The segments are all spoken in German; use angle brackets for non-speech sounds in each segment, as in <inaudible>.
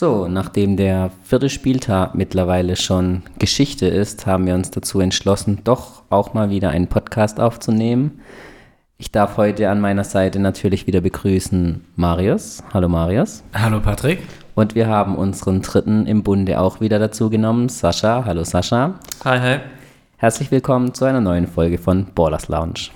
So, nachdem der vierte Spieltag mittlerweile schon Geschichte ist, haben wir uns dazu entschlossen, doch auch mal wieder einen Podcast aufzunehmen. Ich darf heute an meiner Seite natürlich wieder begrüßen Marius. Hallo Marius. Hallo Patrick. Und wir haben unseren dritten im Bunde auch wieder dazu genommen, Sascha. Hallo Sascha. Hi, hi. Herzlich willkommen zu einer neuen Folge von Ballers Lounge.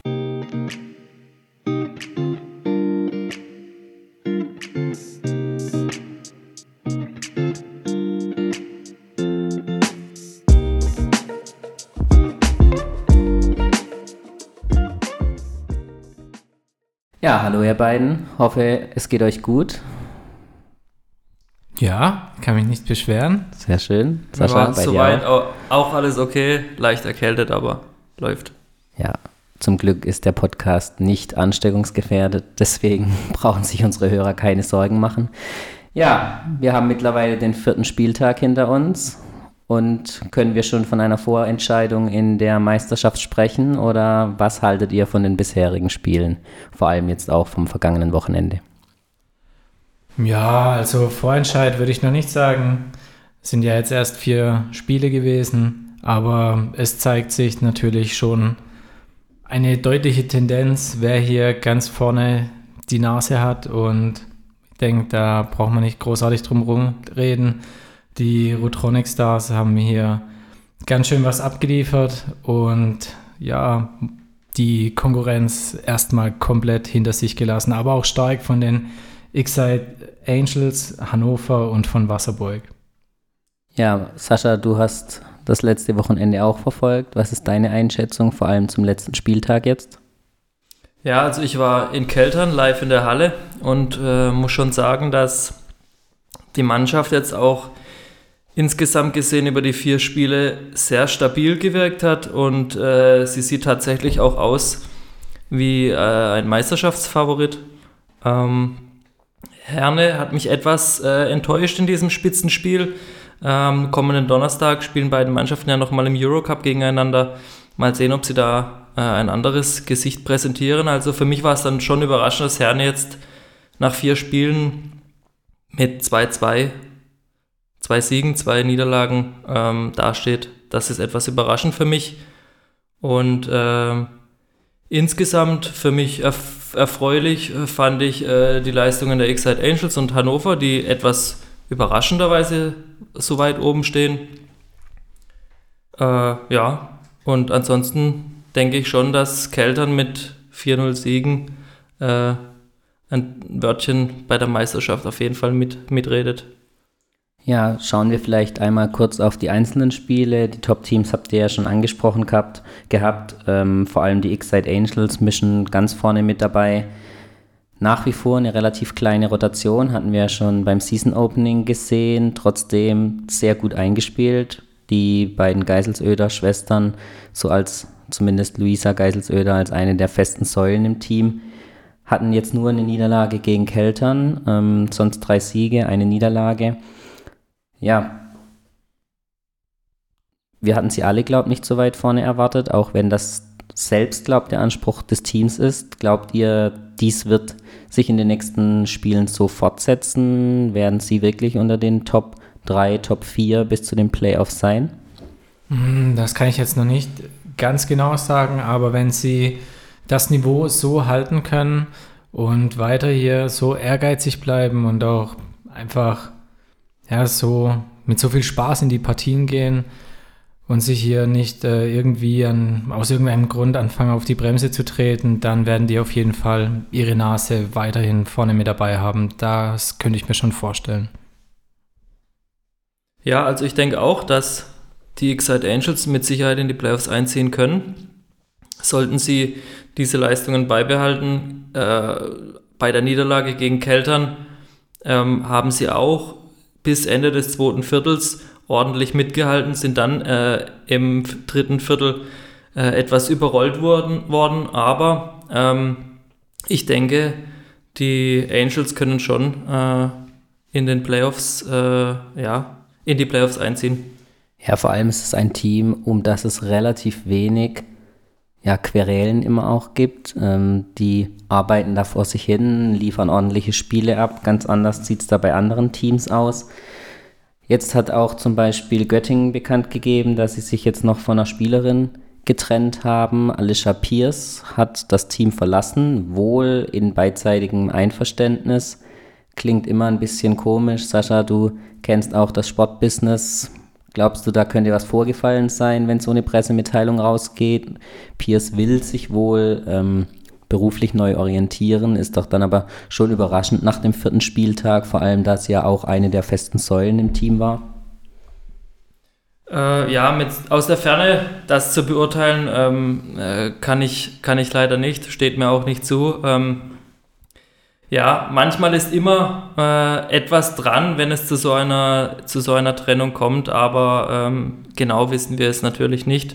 Ja, hallo ihr beiden. Hoffe, es geht euch gut. Ja, kann mich nicht beschweren. Sehr schön. Sascha, bei soweit auch? auch alles okay. Leicht erkältet, aber läuft. Ja, zum Glück ist der Podcast nicht ansteckungsgefährdet. Deswegen <laughs> brauchen sich unsere Hörer keine Sorgen machen. Ja, wir haben mittlerweile den vierten Spieltag hinter uns. Und können wir schon von einer Vorentscheidung in der Meisterschaft sprechen oder was haltet ihr von den bisherigen Spielen, vor allem jetzt auch vom vergangenen Wochenende? Ja, also Vorentscheid würde ich noch nicht sagen. Es sind ja jetzt erst vier Spiele gewesen, aber es zeigt sich natürlich schon eine deutliche Tendenz, wer hier ganz vorne die Nase hat und ich denke, da braucht man nicht großartig drum reden. Die Rotronic Stars haben hier ganz schön was abgeliefert und ja, die Konkurrenz erstmal komplett hinter sich gelassen, aber auch stark von den Excite Angels, Hannover und von Wasserburg. Ja, Sascha, du hast das letzte Wochenende auch verfolgt. Was ist deine Einschätzung, vor allem zum letzten Spieltag jetzt? Ja, also ich war in Keltern live in der Halle und äh, muss schon sagen, dass die Mannschaft jetzt auch insgesamt gesehen über die vier Spiele sehr stabil gewirkt hat und äh, sie sieht tatsächlich auch aus wie äh, ein Meisterschaftsfavorit. Ähm, Herne hat mich etwas äh, enttäuscht in diesem Spitzenspiel. Ähm, kommenden Donnerstag spielen beide Mannschaften ja nochmal im Eurocup gegeneinander. Mal sehen, ob sie da äh, ein anderes Gesicht präsentieren. Also für mich war es dann schon überraschend, dass Herne jetzt nach vier Spielen mit 2-2 zwei Siegen, zwei Niederlagen ähm, dasteht. Das ist etwas überraschend für mich. Und äh, insgesamt für mich erf erfreulich äh, fand ich äh, die Leistungen der Excite Angels und Hannover, die etwas überraschenderweise so weit oben stehen. Äh, ja, und ansonsten denke ich schon, dass Keltern mit 4-0 Siegen äh, ein Wörtchen bei der Meisterschaft auf jeden Fall mit, mitredet. Ja, schauen wir vielleicht einmal kurz auf die einzelnen Spiele. Die Top-Teams habt ihr ja schon angesprochen gehabt. gehabt. Ähm, vor allem die X-Side Angels mischen ganz vorne mit dabei. Nach wie vor eine relativ kleine Rotation, hatten wir ja schon beim Season Opening gesehen. Trotzdem sehr gut eingespielt. Die beiden Geiselsöder-Schwestern, so als zumindest Luisa Geiselsöder als eine der festen Säulen im Team, hatten jetzt nur eine Niederlage gegen Keltern, ähm, sonst drei Siege, eine Niederlage ja, wir hatten sie alle, glaube ich, nicht so weit vorne erwartet, auch wenn das selbst, glaubt der Anspruch des Teams ist. Glaubt ihr, dies wird sich in den nächsten Spielen so fortsetzen? Werden sie wirklich unter den Top 3, Top 4 bis zu den Playoffs sein? Hm, das kann ich jetzt noch nicht ganz genau sagen, aber wenn sie das Niveau so halten können und weiter hier so ehrgeizig bleiben und auch einfach ja, so mit so viel Spaß in die Partien gehen und sich hier nicht äh, irgendwie an, aus irgendeinem Grund anfangen, auf die Bremse zu treten, dann werden die auf jeden Fall ihre Nase weiterhin vorne mit dabei haben. Das könnte ich mir schon vorstellen. Ja, also ich denke auch, dass die Excite Angels mit Sicherheit in die Playoffs einziehen können. Sollten sie diese Leistungen beibehalten, äh, bei der Niederlage gegen Keltern ähm, haben sie auch bis Ende des zweiten Viertels ordentlich mitgehalten, sind dann äh, im dritten Viertel äh, etwas überrollt worden, worden aber ähm, ich denke, die Angels können schon äh, in den Playoffs, äh, ja, in die Playoffs einziehen. Ja, vor allem ist es ein Team, um das es relativ wenig ja, Querelen immer auch gibt. Ähm, die arbeiten da vor sich hin, liefern ordentliche Spiele ab. Ganz anders sieht es da bei anderen Teams aus. Jetzt hat auch zum Beispiel Göttingen bekannt gegeben, dass sie sich jetzt noch von einer Spielerin getrennt haben. Alicia Pierce hat das Team verlassen, wohl in beidseitigem Einverständnis. Klingt immer ein bisschen komisch. Sascha, du kennst auch das Sportbusiness. Glaubst du, da könnte was vorgefallen sein, wenn so eine Pressemitteilung rausgeht? Pierce will sich wohl ähm, beruflich neu orientieren, ist doch dann aber schon überraschend nach dem vierten Spieltag, vor allem da sie ja auch eine der festen Säulen im Team war. Äh, ja, mit, aus der Ferne das zu beurteilen, ähm, äh, kann, ich, kann ich leider nicht, steht mir auch nicht zu. Ähm, ja, manchmal ist immer äh, etwas dran, wenn es zu so einer, zu so einer Trennung kommt, aber ähm, genau wissen wir es natürlich nicht.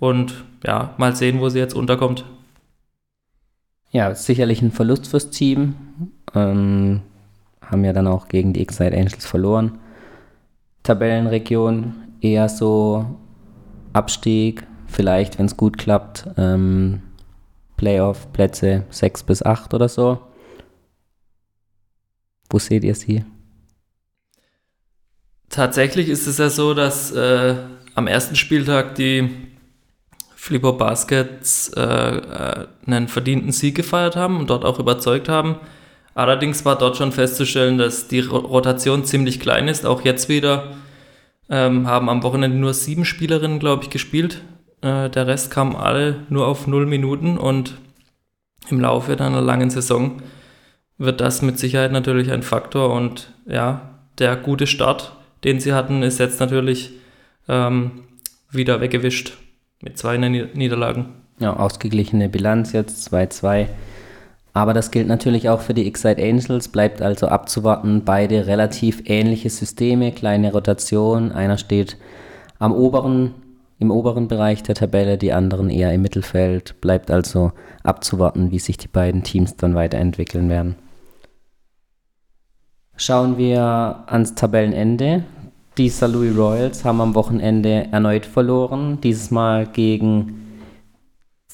Und ja, mal sehen, wo sie jetzt unterkommt. Ja, sicherlich ein Verlust fürs Team. Ähm, haben ja dann auch gegen die X-Side Angels verloren. Tabellenregion eher so Abstieg, vielleicht, wenn es gut klappt, ähm, Playoff-Plätze 6 bis 8 oder so. Wo seht ihr sie? Tatsächlich ist es ja so, dass äh, am ersten Spieltag die Flipper Baskets äh, äh, einen verdienten Sieg gefeiert haben und dort auch überzeugt haben. Allerdings war dort schon festzustellen, dass die Rotation ziemlich klein ist. Auch jetzt wieder ähm, haben am Wochenende nur sieben Spielerinnen, glaube ich, gespielt. Äh, der Rest kam alle nur auf null Minuten und im Laufe einer langen Saison wird das mit Sicherheit natürlich ein Faktor und ja, der gute Start, den sie hatten, ist jetzt natürlich ähm, wieder weggewischt mit zwei Niederlagen. Ja, ausgeglichene Bilanz jetzt 2-2. Aber das gilt natürlich auch für die Excite Angels, bleibt also abzuwarten. Beide relativ ähnliche Systeme, kleine Rotation. Einer steht am oberen, im oberen Bereich der Tabelle, die anderen eher im Mittelfeld. Bleibt also abzuwarten, wie sich die beiden Teams dann weiterentwickeln werden. Schauen wir ans Tabellenende. Die St. Louis Royals haben am Wochenende erneut verloren, dieses Mal gegen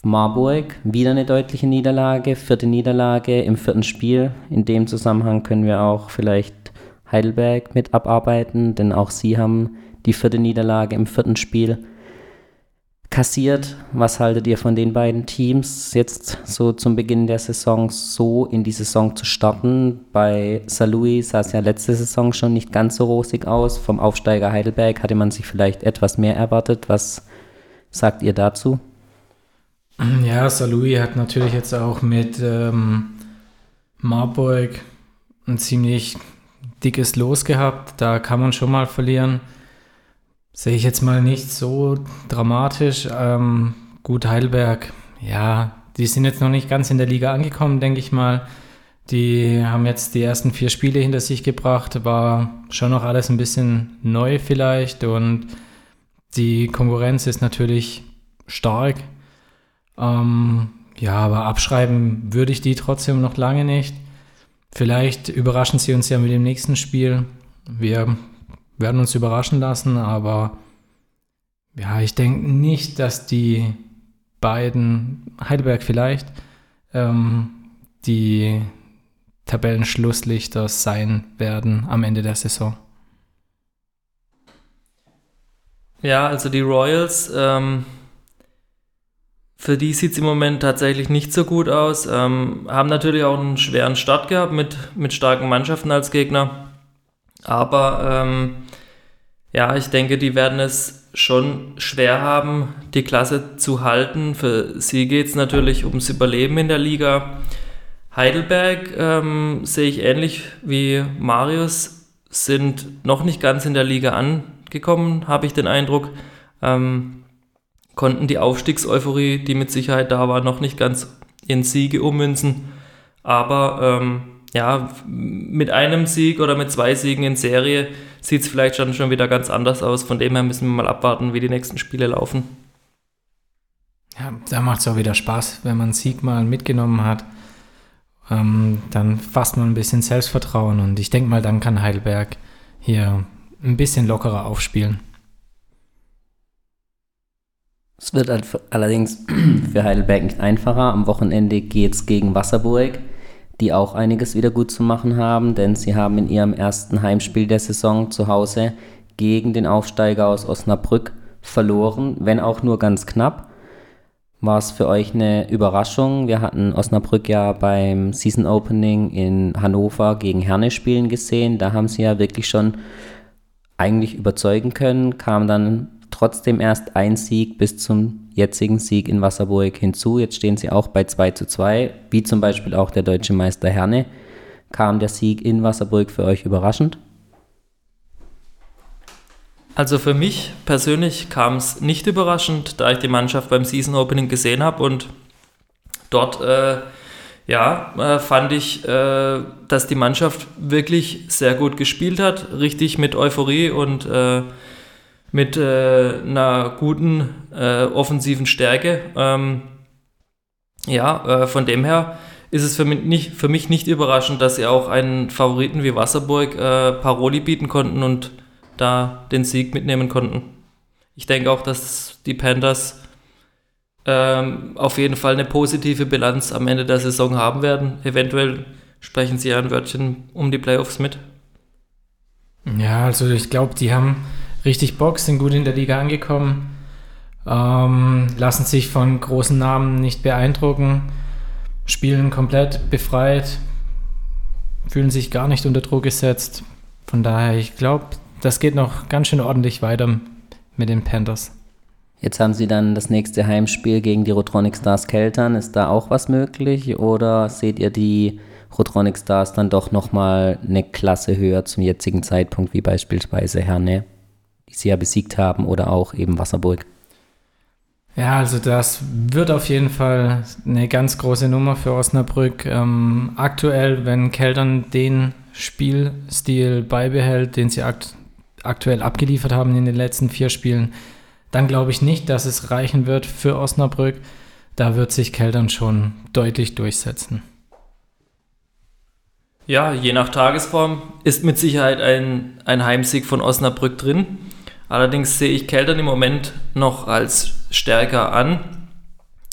Marburg. Wieder eine deutliche Niederlage, vierte Niederlage im vierten Spiel. In dem Zusammenhang können wir auch vielleicht Heidelberg mit abarbeiten, denn auch sie haben die vierte Niederlage im vierten Spiel kassiert. Was haltet ihr von den beiden Teams jetzt so zum Beginn der Saison so in die Saison zu starten? Bei Louis sah es ja letzte Saison schon nicht ganz so rosig aus. Vom Aufsteiger Heidelberg hatte man sich vielleicht etwas mehr erwartet. Was sagt ihr dazu? Ja, Louis hat natürlich jetzt auch mit ähm, Marburg ein ziemlich dickes Los gehabt. Da kann man schon mal verlieren. Sehe ich jetzt mal nicht so dramatisch. Ähm, gut, Heidelberg, ja, die sind jetzt noch nicht ganz in der Liga angekommen, denke ich mal. Die haben jetzt die ersten vier Spiele hinter sich gebracht, war schon noch alles ein bisschen neu vielleicht und die Konkurrenz ist natürlich stark. Ähm, ja, aber abschreiben würde ich die trotzdem noch lange nicht. Vielleicht überraschen sie uns ja mit dem nächsten Spiel. Wir werden uns überraschen lassen, aber ja, ich denke nicht, dass die beiden, Heidelberg vielleicht, ähm, die Tabellenschlusslichter sein werden am Ende der Saison. Ja, also die Royals, ähm, für die sieht es im Moment tatsächlich nicht so gut aus. Ähm, haben natürlich auch einen schweren Start gehabt mit, mit starken Mannschaften als Gegner. Aber ähm, ja, ich denke, die werden es schon schwer haben, die Klasse zu halten. Für sie geht es natürlich ums Überleben in der Liga. Heidelberg ähm, sehe ich ähnlich wie Marius, sind noch nicht ganz in der Liga angekommen, habe ich den Eindruck. Ähm, konnten die Aufstiegseuphorie, die mit Sicherheit da war, noch nicht ganz in Siege ummünzen. Aber ähm, ja, mit einem Sieg oder mit zwei Siegen in Serie sieht es vielleicht schon, schon wieder ganz anders aus. Von dem her müssen wir mal abwarten, wie die nächsten Spiele laufen. Ja, da macht es auch wieder Spaß, wenn man einen Sieg mal mitgenommen hat. Ähm, dann fasst man ein bisschen Selbstvertrauen und ich denke mal, dann kann Heidelberg hier ein bisschen lockerer aufspielen. Es wird allerdings <clears throat> für Heidelberg nicht einfacher. Am Wochenende geht es gegen Wasserburg die auch einiges wieder gut zu machen haben, denn sie haben in ihrem ersten Heimspiel der Saison zu Hause gegen den Aufsteiger aus Osnabrück verloren, wenn auch nur ganz knapp. War es für euch eine Überraschung? Wir hatten Osnabrück ja beim Season Opening in Hannover gegen Herne spielen gesehen. Da haben sie ja wirklich schon eigentlich überzeugen können, kam dann trotzdem erst ein Sieg bis zum jetzigen Sieg in Wasserburg hinzu. Jetzt stehen sie auch bei 2 zu 2, wie zum Beispiel auch der deutsche Meister Herne. Kam der Sieg in Wasserburg für euch überraschend? Also für mich persönlich kam es nicht überraschend, da ich die Mannschaft beim Season Opening gesehen habe und dort äh, ja, äh, fand ich, äh, dass die Mannschaft wirklich sehr gut gespielt hat, richtig mit Euphorie und äh, mit äh, einer guten äh, offensiven Stärke. Ähm, ja, von dem her ist es für mich, nicht, für mich nicht überraschend, dass sie auch einen Favoriten wie Wasserburg Paroli bieten konnten und da den Sieg mitnehmen konnten. Ich denke auch, dass die Panthers ähm, auf jeden Fall eine positive Bilanz am Ende der Saison haben werden. Eventuell sprechen sie ein Wörtchen um die Playoffs mit. Ja, also ich glaube, die haben richtig Bock, sind gut in der Liga angekommen, ähm, lassen sich von großen Namen nicht beeindrucken, spielen komplett befreit, fühlen sich gar nicht unter Druck gesetzt. Von daher, ich glaube, das geht noch ganz schön ordentlich weiter mit den Panthers. Jetzt haben sie dann das nächste Heimspiel gegen die Rotronic Stars Keltern. Ist da auch was möglich oder seht ihr die Rotronic Stars dann doch nochmal eine Klasse höher zum jetzigen Zeitpunkt, wie beispielsweise Herne, sie ja besiegt haben, oder auch eben Wasserburg? Ja, also das wird auf jeden Fall eine ganz große Nummer für Osnabrück. Ähm, aktuell, wenn Keltern den Spielstil beibehält, den sie akt aktuell abgeliefert haben in den letzten vier Spielen, dann glaube ich nicht, dass es reichen wird für Osnabrück. Da wird sich Keltern schon deutlich durchsetzen. Ja, je nach Tagesform ist mit Sicherheit ein, ein Heimsieg von Osnabrück drin. Allerdings sehe ich Keltern im Moment noch als stärker an.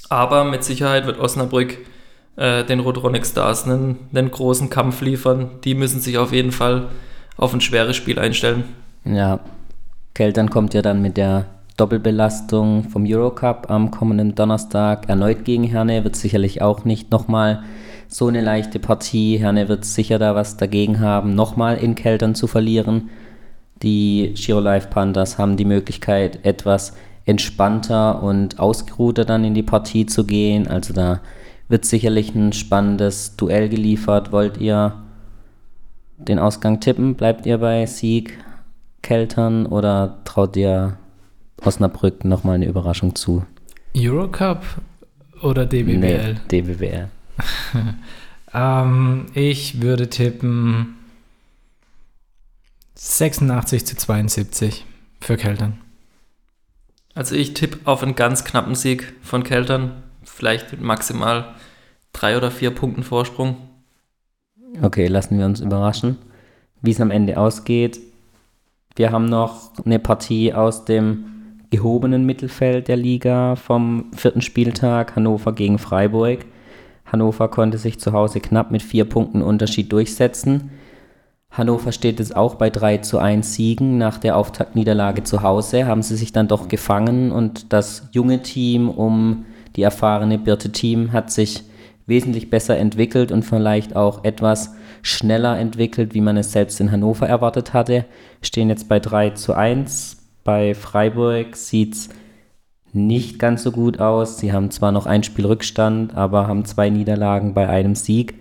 Aber mit Sicherheit wird Osnabrück äh, den Rotronic Stars einen, einen großen Kampf liefern. Die müssen sich auf jeden Fall auf ein schweres Spiel einstellen. Ja, Keltern kommt ja dann mit der Doppelbelastung vom Eurocup am kommenden Donnerstag erneut gegen Herne. Wird sicherlich auch nicht nochmal so eine leichte Partie. Herne wird sicher da was dagegen haben, nochmal in Keltern zu verlieren. Die Giro Life Panthers haben die Möglichkeit, etwas entspannter und ausgeruhter dann in die Partie zu gehen. Also da wird sicherlich ein spannendes Duell geliefert. Wollt ihr den Ausgang tippen? Bleibt ihr bei Sieg Keltern oder traut ihr Osnabrück nochmal eine Überraschung zu? Eurocup oder DBBL? Nee, DBBL. <laughs> ähm, ich würde tippen 86 zu 72 für Keltern. Also ich tippe auf einen ganz knappen Sieg von Keltern, vielleicht mit maximal drei oder vier Punkten Vorsprung. Okay, lassen wir uns überraschen, wie es am Ende ausgeht. Wir haben noch eine Partie aus dem gehobenen Mittelfeld der Liga vom vierten Spieltag, Hannover gegen Freiburg. Hannover konnte sich zu Hause knapp mit vier Punkten Unterschied durchsetzen. Hannover steht jetzt auch bei 3 zu 1 Siegen. Nach der Auftaktniederlage zu Hause haben sie sich dann doch gefangen und das junge Team um die erfahrene Birte Team hat sich wesentlich besser entwickelt und vielleicht auch etwas schneller entwickelt, wie man es selbst in Hannover erwartet hatte. Stehen jetzt bei 3 zu 1. Bei Freiburg sieht es nicht ganz so gut aus. Sie haben zwar noch ein Spiel Rückstand, aber haben zwei Niederlagen bei einem Sieg.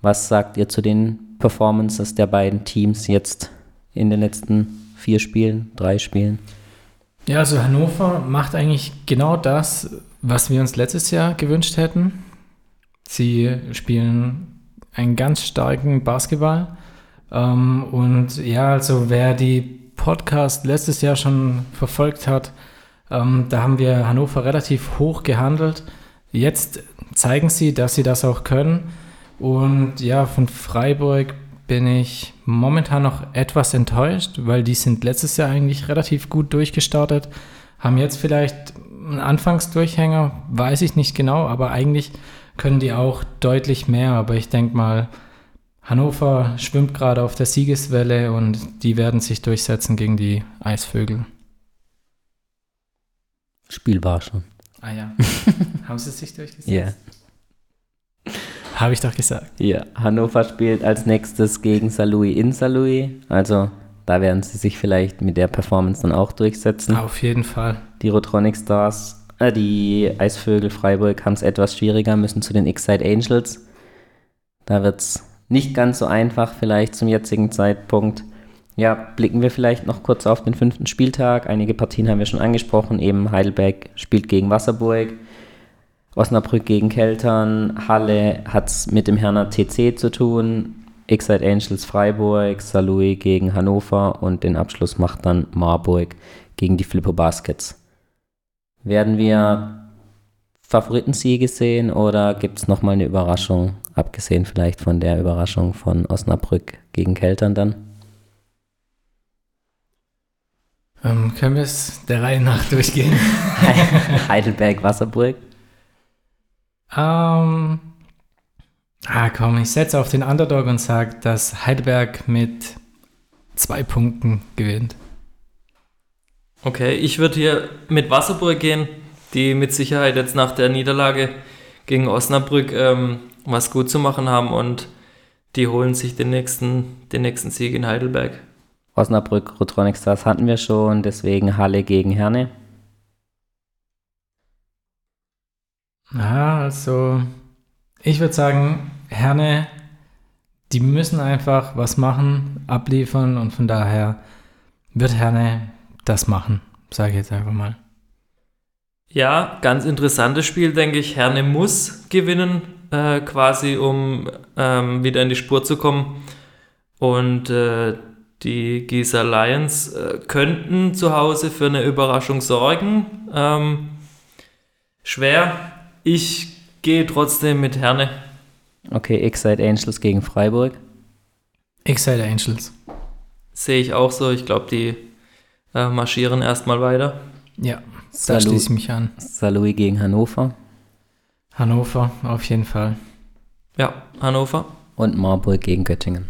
Was sagt ihr zu den Performances der beiden Teams jetzt in den letzten vier Spielen, drei Spielen? Ja, also Hannover macht eigentlich genau das, was wir uns letztes Jahr gewünscht hätten. Sie spielen einen ganz starken Basketball. Ähm, und ja, also wer die Podcast letztes Jahr schon verfolgt hat, ähm, da haben wir Hannover relativ hoch gehandelt. Jetzt zeigen sie, dass sie das auch können. Und ja, von Freiburg bin ich momentan noch etwas enttäuscht, weil die sind letztes Jahr eigentlich relativ gut durchgestartet, haben jetzt vielleicht einen Anfangsdurchhänger, weiß ich nicht genau, aber eigentlich können die auch deutlich mehr, aber ich denke mal, Hannover schwimmt gerade auf der Siegeswelle und die werden sich durchsetzen gegen die Eisvögel. Spiel war schon. Ah ja. <laughs> Haben sie sich durchgesetzt? Ja. Habe ich doch gesagt. Ja, Hannover spielt als nächstes gegen Salui in Salui. Also da werden sie sich vielleicht mit der Performance dann auch durchsetzen. Auf jeden Fall. Die Rotronic Stars, äh, die Eisvögel Freiburg haben es etwas schwieriger, müssen zu den X-Side Angels. Da wird es nicht ganz so einfach vielleicht zum jetzigen Zeitpunkt. Ja, blicken wir vielleicht noch kurz auf den fünften Spieltag. Einige Partien haben wir schon angesprochen. Eben Heidelberg spielt gegen Wasserburg, Osnabrück gegen Keltern, Halle hat es mit dem Herner TC zu tun, Excite Angels Freiburg, Salui gegen Hannover und den Abschluss macht dann Marburg gegen die Flippo Baskets. Werden wir Favoritensiege sehen oder gibt es nochmal eine Überraschung, abgesehen vielleicht von der Überraschung von Osnabrück gegen Keltern dann? Ähm, können wir es der Reihe nach durchgehen? <laughs> Heidelberg, Wasserburg. Ähm, ah, komm, ich setze auf den Underdog und sage, dass Heidelberg mit zwei Punkten gewinnt. Okay, ich würde hier mit Wasserburg gehen, die mit Sicherheit jetzt nach der Niederlage gegen Osnabrück ähm, was gut zu machen haben und die holen sich den nächsten, den nächsten Sieg in Heidelberg. Osnabrück, Rotronic Stars hatten wir schon, deswegen Halle gegen Herne. Ja, also ich würde sagen, Herne, die müssen einfach was machen, abliefern und von daher wird Herne das machen, sage ich jetzt einfach mal. Ja, ganz interessantes Spiel, denke ich. Herne muss gewinnen, äh, quasi, um ähm, wieder in die Spur zu kommen. Und äh, die Gießer Lions äh, könnten zu Hause für eine Überraschung sorgen. Ähm, schwer. Ich gehe trotzdem mit Herne. Okay, Excite Angels gegen Freiburg. Excite Angels. Sehe ich auch so. Ich glaube, die äh, marschieren erstmal weiter. Ja, da schließe ich mich an. Salui gegen Hannover. Hannover, auf jeden Fall. Ja, Hannover. Und Marburg gegen Göttingen.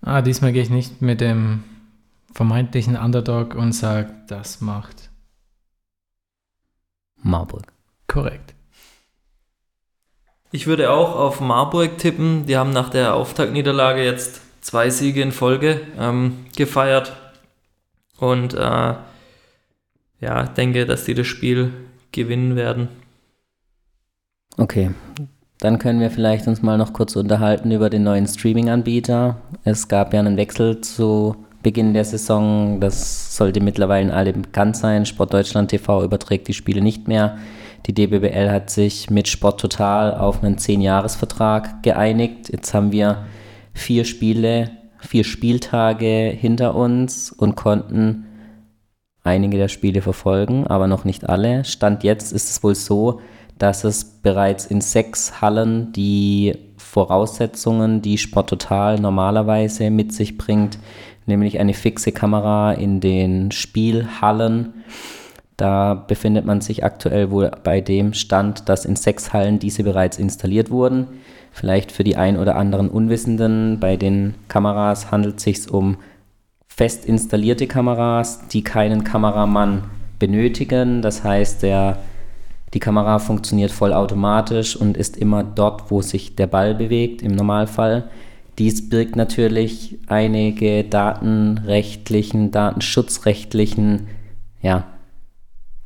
Ah, diesmal gehe ich nicht mit dem vermeintlichen Underdog und sage, das macht Marburg. Korrekt. Ich würde auch auf Marburg tippen. Die haben nach der Auftaktniederlage jetzt zwei Siege in Folge ähm, gefeiert. Und äh, ja, denke, dass die das Spiel gewinnen werden. Okay, dann können wir vielleicht uns mal noch kurz unterhalten über den neuen Streaming-Anbieter. Es gab ja einen Wechsel zu Beginn der Saison. Das sollte mittlerweile allen bekannt sein. Sport Deutschland TV überträgt die Spiele nicht mehr. Die DBBL hat sich mit Sport Total auf einen 10-Jahres-Vertrag geeinigt. Jetzt haben wir vier Spiele, vier Spieltage hinter uns und konnten einige der Spiele verfolgen, aber noch nicht alle. Stand jetzt ist es wohl so, dass es bereits in sechs Hallen die Voraussetzungen, die Sport Total normalerweise mit sich bringt, nämlich eine fixe Kamera in den Spielhallen. Da befindet man sich aktuell wohl bei dem Stand, dass in sechs Hallen diese bereits installiert wurden. Vielleicht für die ein oder anderen Unwissenden, bei den Kameras handelt es sich um fest installierte Kameras, die keinen Kameramann benötigen. Das heißt, der die Kamera funktioniert vollautomatisch und ist immer dort, wo sich der Ball bewegt, im Normalfall. Dies birgt natürlich einige datenrechtlichen, datenschutzrechtlichen ja,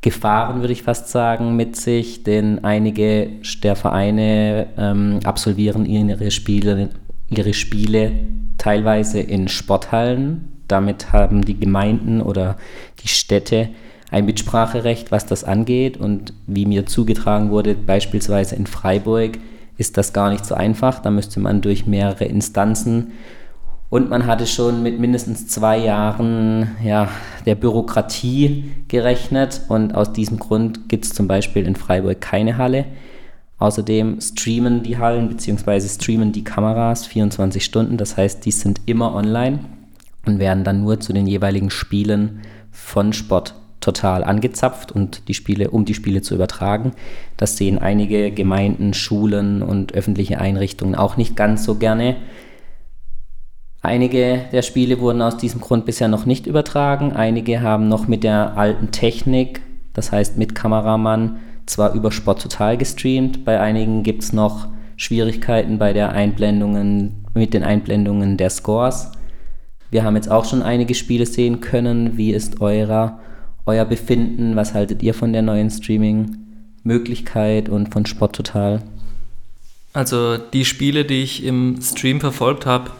Gefahren, würde ich fast sagen, mit sich, denn einige der Vereine ähm, absolvieren ihre Spiele, ihre Spiele teilweise in Sporthallen. Damit haben die Gemeinden oder die Städte ein Mitspracherecht, was das angeht. Und wie mir zugetragen wurde, beispielsweise in Freiburg, ist das gar nicht so einfach. Da müsste man durch mehrere Instanzen. Und man hatte schon mit mindestens zwei Jahren ja, der Bürokratie gerechnet. Und aus diesem Grund gibt es zum Beispiel in Freiburg keine Halle. Außerdem streamen die Hallen bzw. streamen die Kameras 24 Stunden. Das heißt, die sind immer online und werden dann nur zu den jeweiligen Spielen von Sport total angezapft und die Spiele, um die Spiele zu übertragen. Das sehen einige Gemeinden, Schulen und öffentliche Einrichtungen auch nicht ganz so gerne. Einige der Spiele wurden aus diesem Grund bisher noch nicht übertragen. Einige haben noch mit der alten Technik, das heißt mit Kameramann, zwar über Sport Total gestreamt. Bei einigen gibt es noch Schwierigkeiten bei der Einblendungen, mit den Einblendungen der Scores. Wir haben jetzt auch schon einige Spiele sehen können. Wie ist eurer, euer Befinden? Was haltet ihr von der neuen Streaming-Möglichkeit und von Sport Total? Also die Spiele, die ich im Stream verfolgt habe,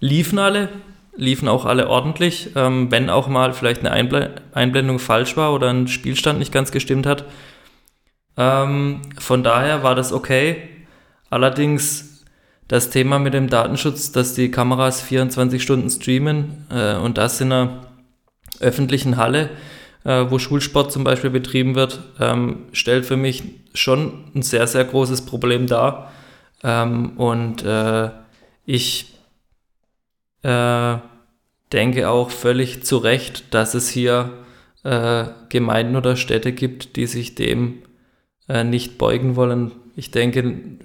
liefen alle, liefen auch alle ordentlich, ähm, wenn auch mal vielleicht eine Einble Einblendung falsch war oder ein Spielstand nicht ganz gestimmt hat. Ähm, von daher war das okay. Allerdings das Thema mit dem Datenschutz, dass die Kameras 24 Stunden streamen äh, und das in einer öffentlichen Halle, äh, wo Schulsport zum Beispiel betrieben wird, ähm, stellt für mich schon ein sehr, sehr großes Problem dar. Ähm, und äh, ich äh, denke auch völlig zu Recht, dass es hier äh, Gemeinden oder Städte gibt, die sich dem äh, nicht beugen wollen. Ich denke,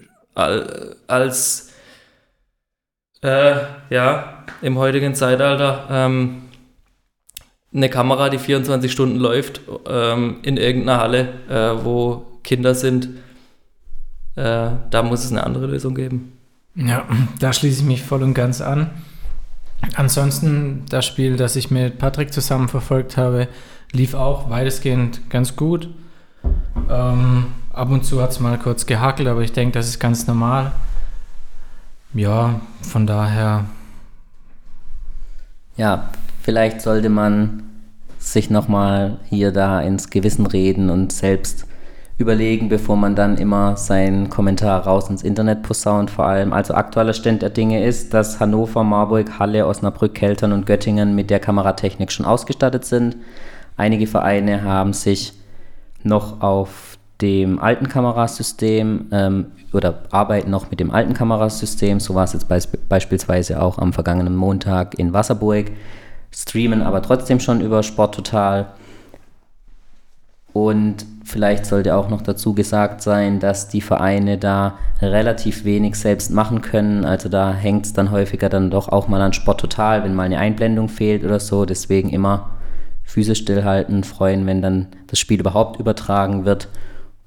als äh, ja, im heutigen Zeitalter ähm, eine Kamera, die 24 Stunden läuft, ähm, in irgendeiner Halle, äh, wo Kinder sind, äh, da muss es eine andere Lösung geben. Ja, da schließe ich mich voll und ganz an. Ansonsten, das Spiel, das ich mit Patrick zusammen verfolgt habe, lief auch weitestgehend ganz gut. Ähm, ab und zu hat es mal kurz gehakelt, aber ich denke, das ist ganz normal. Ja, von daher. Ja, vielleicht sollte man sich nochmal hier da ins Gewissen reden und selbst überlegen, bevor man dann immer seinen Kommentar raus ins Internet posaunt. Vor allem, also aktueller Stand der Dinge ist, dass Hannover, Marburg, Halle, Osnabrück, Keltern und Göttingen mit der Kameratechnik schon ausgestattet sind. Einige Vereine haben sich noch auf dem alten Kamerasystem ähm, oder arbeiten noch mit dem alten Kamerasystem. So war es jetzt beisp beispielsweise auch am vergangenen Montag in Wasserburg. Streamen aber trotzdem schon über Sport Total. Und vielleicht sollte auch noch dazu gesagt sein, dass die Vereine da relativ wenig selbst machen können. Also da hängt es dann häufiger dann doch auch mal an Sport total, wenn mal eine Einblendung fehlt oder so. Deswegen immer Füße stillhalten, freuen, wenn dann das Spiel überhaupt übertragen wird.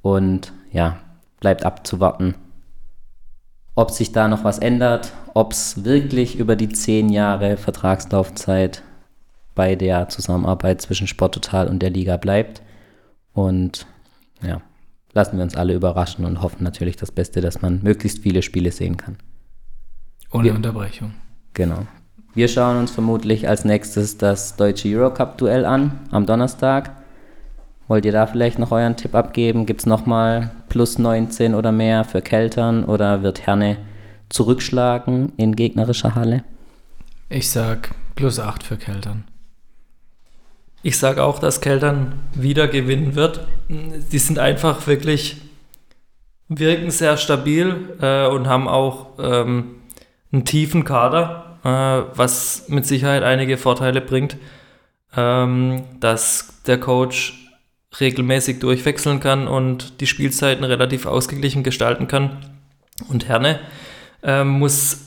Und ja, bleibt abzuwarten, ob sich da noch was ändert, ob es wirklich über die zehn Jahre Vertragslaufzeit bei der Zusammenarbeit zwischen Sport Total und der Liga bleibt und ja, lassen wir uns alle überraschen und hoffen natürlich das Beste, dass man möglichst viele Spiele sehen kann. Ohne wir, Unterbrechung. Genau. Wir schauen uns vermutlich als nächstes das deutsche Eurocup-Duell an am Donnerstag. Wollt ihr da vielleicht noch euren Tipp abgeben? Gibt es nochmal plus 19 oder mehr für Keltern oder wird Herne zurückschlagen in gegnerischer Halle? Ich sag plus 8 für Keltern. Ich sage auch, dass Keltern wieder gewinnen wird. Die sind einfach wirklich, wirken sehr stabil äh, und haben auch ähm, einen tiefen Kader, äh, was mit Sicherheit einige Vorteile bringt, ähm, dass der Coach regelmäßig durchwechseln kann und die Spielzeiten relativ ausgeglichen gestalten kann. Und Herne äh, muss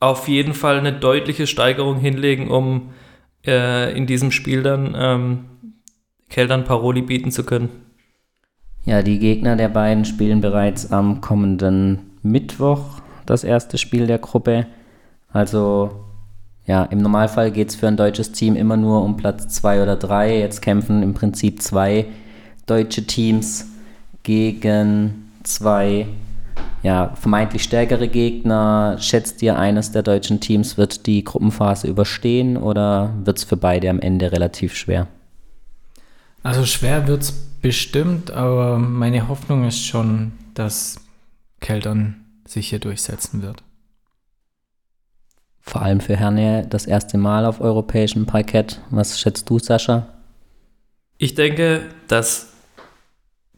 auf jeden Fall eine deutliche Steigerung hinlegen, um äh, in diesem Spiel dann ähm, Keltern Paroli bieten zu können. Ja, die Gegner der beiden spielen bereits am kommenden Mittwoch das erste Spiel der Gruppe. Also ja, im Normalfall geht es für ein deutsches Team immer nur um Platz 2 oder 3. Jetzt kämpfen im Prinzip zwei deutsche Teams gegen zwei ja, vermeintlich stärkere Gegner. Schätzt ihr, eines der deutschen Teams wird die Gruppenphase überstehen oder wird es für beide am Ende relativ schwer? Also schwer wird es bestimmt, aber meine Hoffnung ist schon, dass Keltern sich hier durchsetzen wird. Vor allem für Herne das erste Mal auf europäischem Parkett. Was schätzt du, Sascha? Ich denke, dass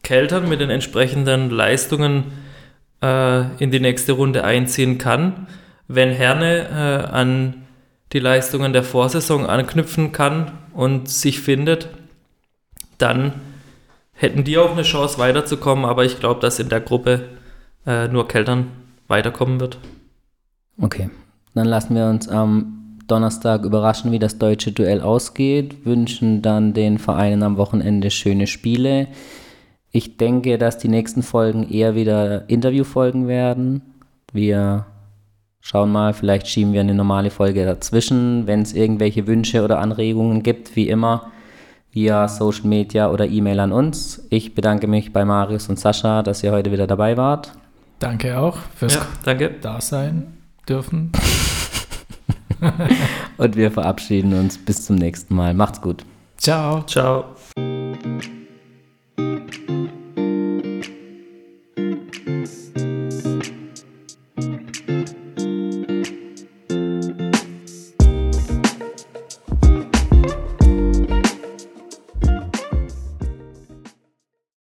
Keltern mit den entsprechenden Leistungen äh, in die nächste Runde einziehen kann, wenn Herne äh, an die Leistungen der Vorsaison anknüpfen kann und sich findet dann hätten die auch eine Chance weiterzukommen, aber ich glaube, dass in der Gruppe äh, nur Keltern weiterkommen wird. Okay, dann lassen wir uns am Donnerstag überraschen, wie das deutsche Duell ausgeht, wünschen dann den Vereinen am Wochenende schöne Spiele. Ich denke, dass die nächsten Folgen eher wieder Interviewfolgen werden. Wir schauen mal, vielleicht schieben wir eine normale Folge dazwischen, wenn es irgendwelche Wünsche oder Anregungen gibt, wie immer via Social Media oder E-Mail an uns. Ich bedanke mich bei Marius und Sascha, dass ihr heute wieder dabei wart. Danke auch fürs Ja, danke. Dasein dürfen. <laughs> Und wir verabschieden uns bis zum nächsten Mal. Macht's gut. Ciao. Ciao.